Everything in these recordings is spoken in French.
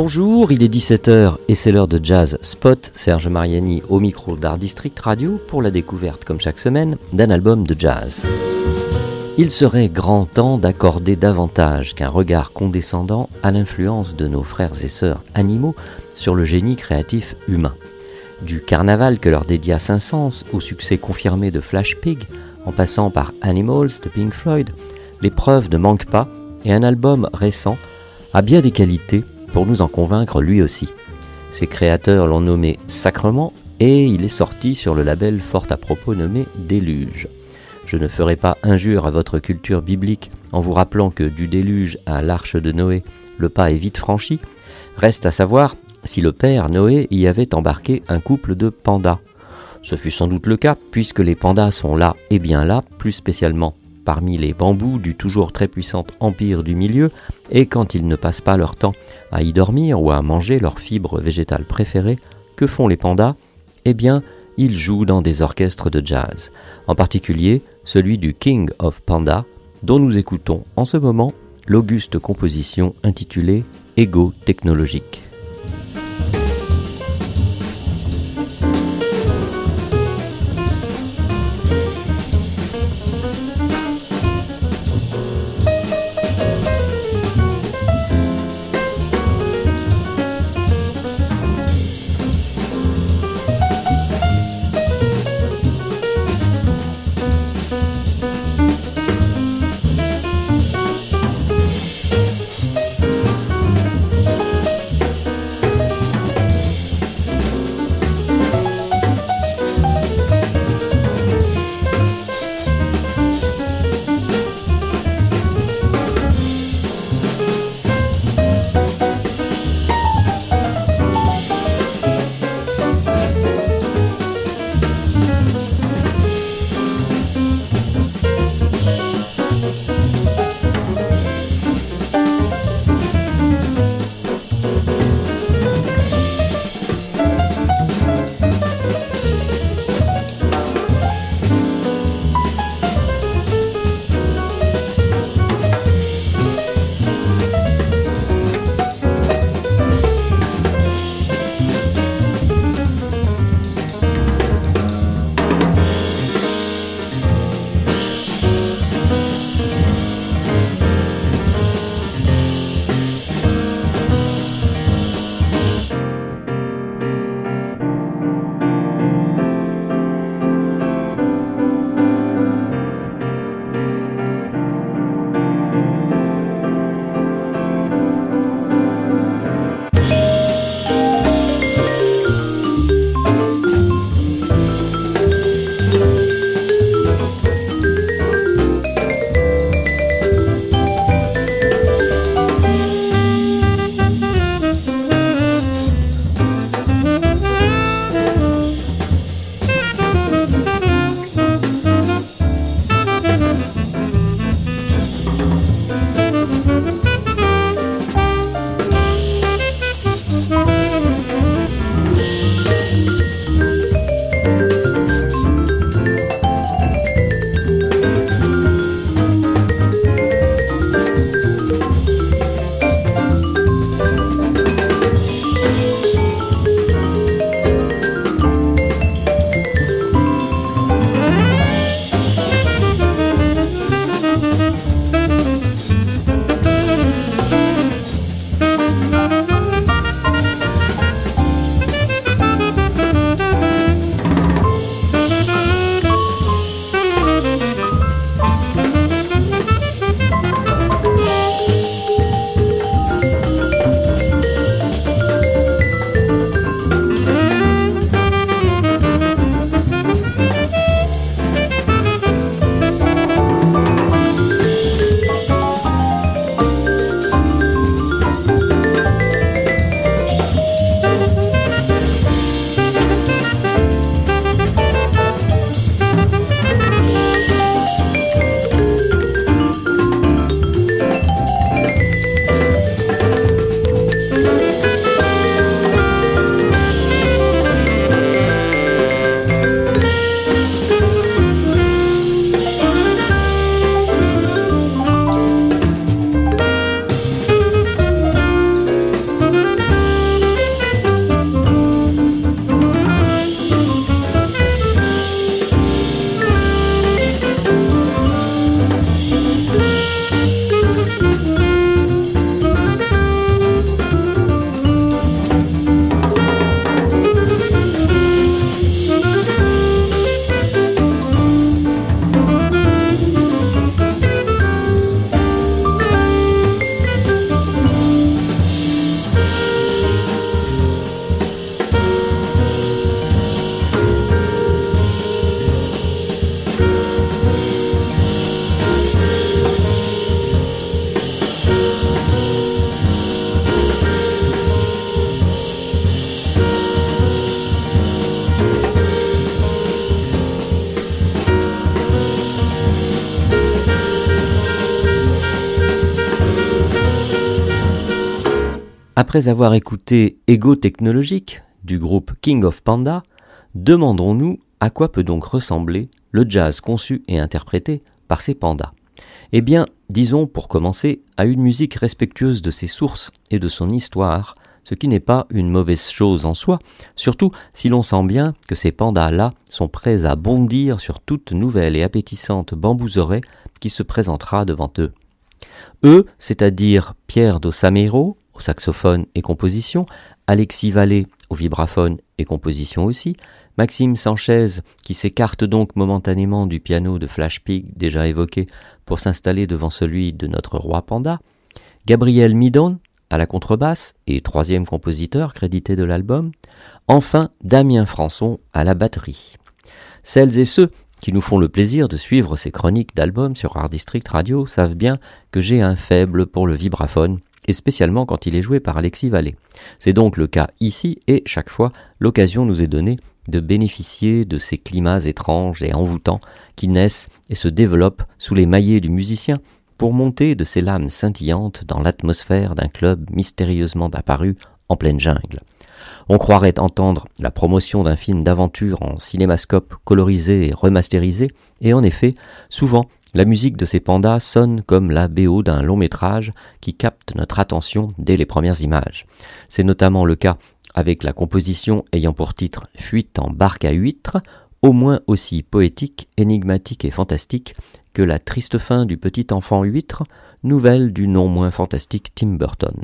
Bonjour, il est 17h et c'est l'heure de Jazz Spot. Serge Mariani au micro d'Art District Radio pour la découverte, comme chaque semaine, d'un album de jazz. Il serait grand temps d'accorder davantage qu'un regard condescendant à l'influence de nos frères et sœurs animaux sur le génie créatif humain. Du carnaval que leur dédia Saint-Saëns au succès confirmé de Flash Pig, en passant par Animals de Pink Floyd, les preuves ne manquent pas et un album récent a bien des qualités pour nous en convaincre lui aussi. Ses créateurs l'ont nommé Sacrement et il est sorti sur le label fort à propos nommé Déluge. Je ne ferai pas injure à votre culture biblique en vous rappelant que du déluge à l'arche de Noé, le pas est vite franchi. Reste à savoir si le père Noé y avait embarqué un couple de pandas. Ce fut sans doute le cas, puisque les pandas sont là et bien là, plus spécialement parmi les bambous du toujours très puissant empire du milieu, et quand ils ne passent pas leur temps à y dormir ou à manger leurs fibres végétales préférées, que font les pandas? Eh bien, ils jouent dans des orchestres de jazz, en particulier celui du King of Panda, dont nous écoutons en ce moment l'auguste composition intitulée Ego technologique. Après avoir écouté Ego Technologique du groupe King of Panda, demandons-nous à quoi peut donc ressembler le jazz conçu et interprété par ces pandas. Eh bien, disons pour commencer à une musique respectueuse de ses sources et de son histoire, ce qui n'est pas une mauvaise chose en soi, surtout si l'on sent bien que ces pandas-là sont prêts à bondir sur toute nouvelle et appétissante bambouserée qui se présentera devant eux. Eux, c'est-à-dire Pierre Dossamero, saxophone et composition, Alexis Vallée au vibraphone et composition aussi, Maxime Sanchez qui s'écarte donc momentanément du piano de Flash Pig déjà évoqué pour s'installer devant celui de notre roi panda, Gabriel Midon à la contrebasse et troisième compositeur crédité de l'album, enfin Damien Françon à la batterie. Celles et ceux qui nous font le plaisir de suivre ces chroniques d'albums sur Art District Radio savent bien que j'ai un faible pour le vibraphone, et spécialement quand il est joué par Alexis Vallée. C'est donc le cas ici, et chaque fois, l'occasion nous est donnée de bénéficier de ces climats étranges et envoûtants qui naissent et se développent sous les maillets du musicien pour monter de ces lames scintillantes dans l'atmosphère d'un club mystérieusement apparu en pleine jungle. On croirait entendre la promotion d'un film d'aventure en cinémascope colorisé et remasterisé, et en effet, souvent, la musique de ces pandas sonne comme la BO d'un long métrage qui capte notre attention dès les premières images. C'est notamment le cas avec la composition ayant pour titre Fuite en barque à huîtres, au moins aussi poétique, énigmatique et fantastique que la triste fin du petit enfant huître, nouvelle du non moins fantastique Tim Burton.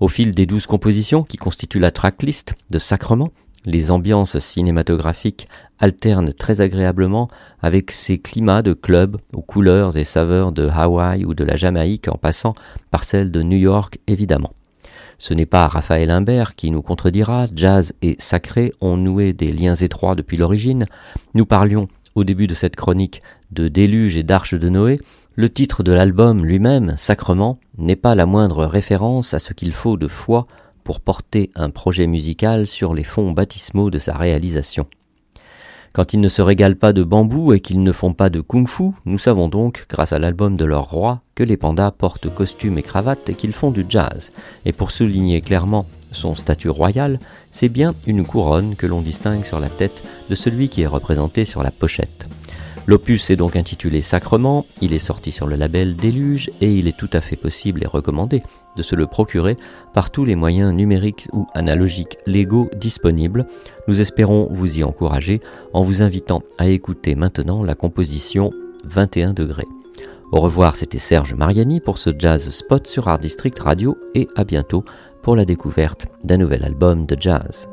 Au fil des douze compositions qui constituent la tracklist de Sacrement, les ambiances cinématographiques alternent très agréablement avec ces climats de club aux couleurs et saveurs de Hawaï ou de la Jamaïque en passant par celles de New York évidemment. Ce n'est pas Raphaël Imbert qui nous contredira, jazz et sacré ont noué des liens étroits depuis l'origine. Nous parlions au début de cette chronique de déluge et d'arche de Noé, le titre de l'album lui-même, Sacrement, n'est pas la moindre référence à ce qu'il faut de foi pour porter un projet musical sur les fonds baptismaux de sa réalisation. Quand ils ne se régalent pas de bambou et qu'ils ne font pas de kung-fu, nous savons donc, grâce à l'album de leur roi, que les pandas portent costumes et cravates et qu'ils font du jazz. Et pour souligner clairement son statut royal, c'est bien une couronne que l'on distingue sur la tête de celui qui est représenté sur la pochette. L'opus est donc intitulé Sacrement, il est sorti sur le label Déluge et il est tout à fait possible et recommandé de se le procurer par tous les moyens numériques ou analogiques légaux disponibles. Nous espérons vous y encourager en vous invitant à écouter maintenant la composition 21 degrés. Au revoir, c'était Serge Mariani pour ce Jazz Spot sur Art District Radio et à bientôt pour la découverte d'un nouvel album de jazz.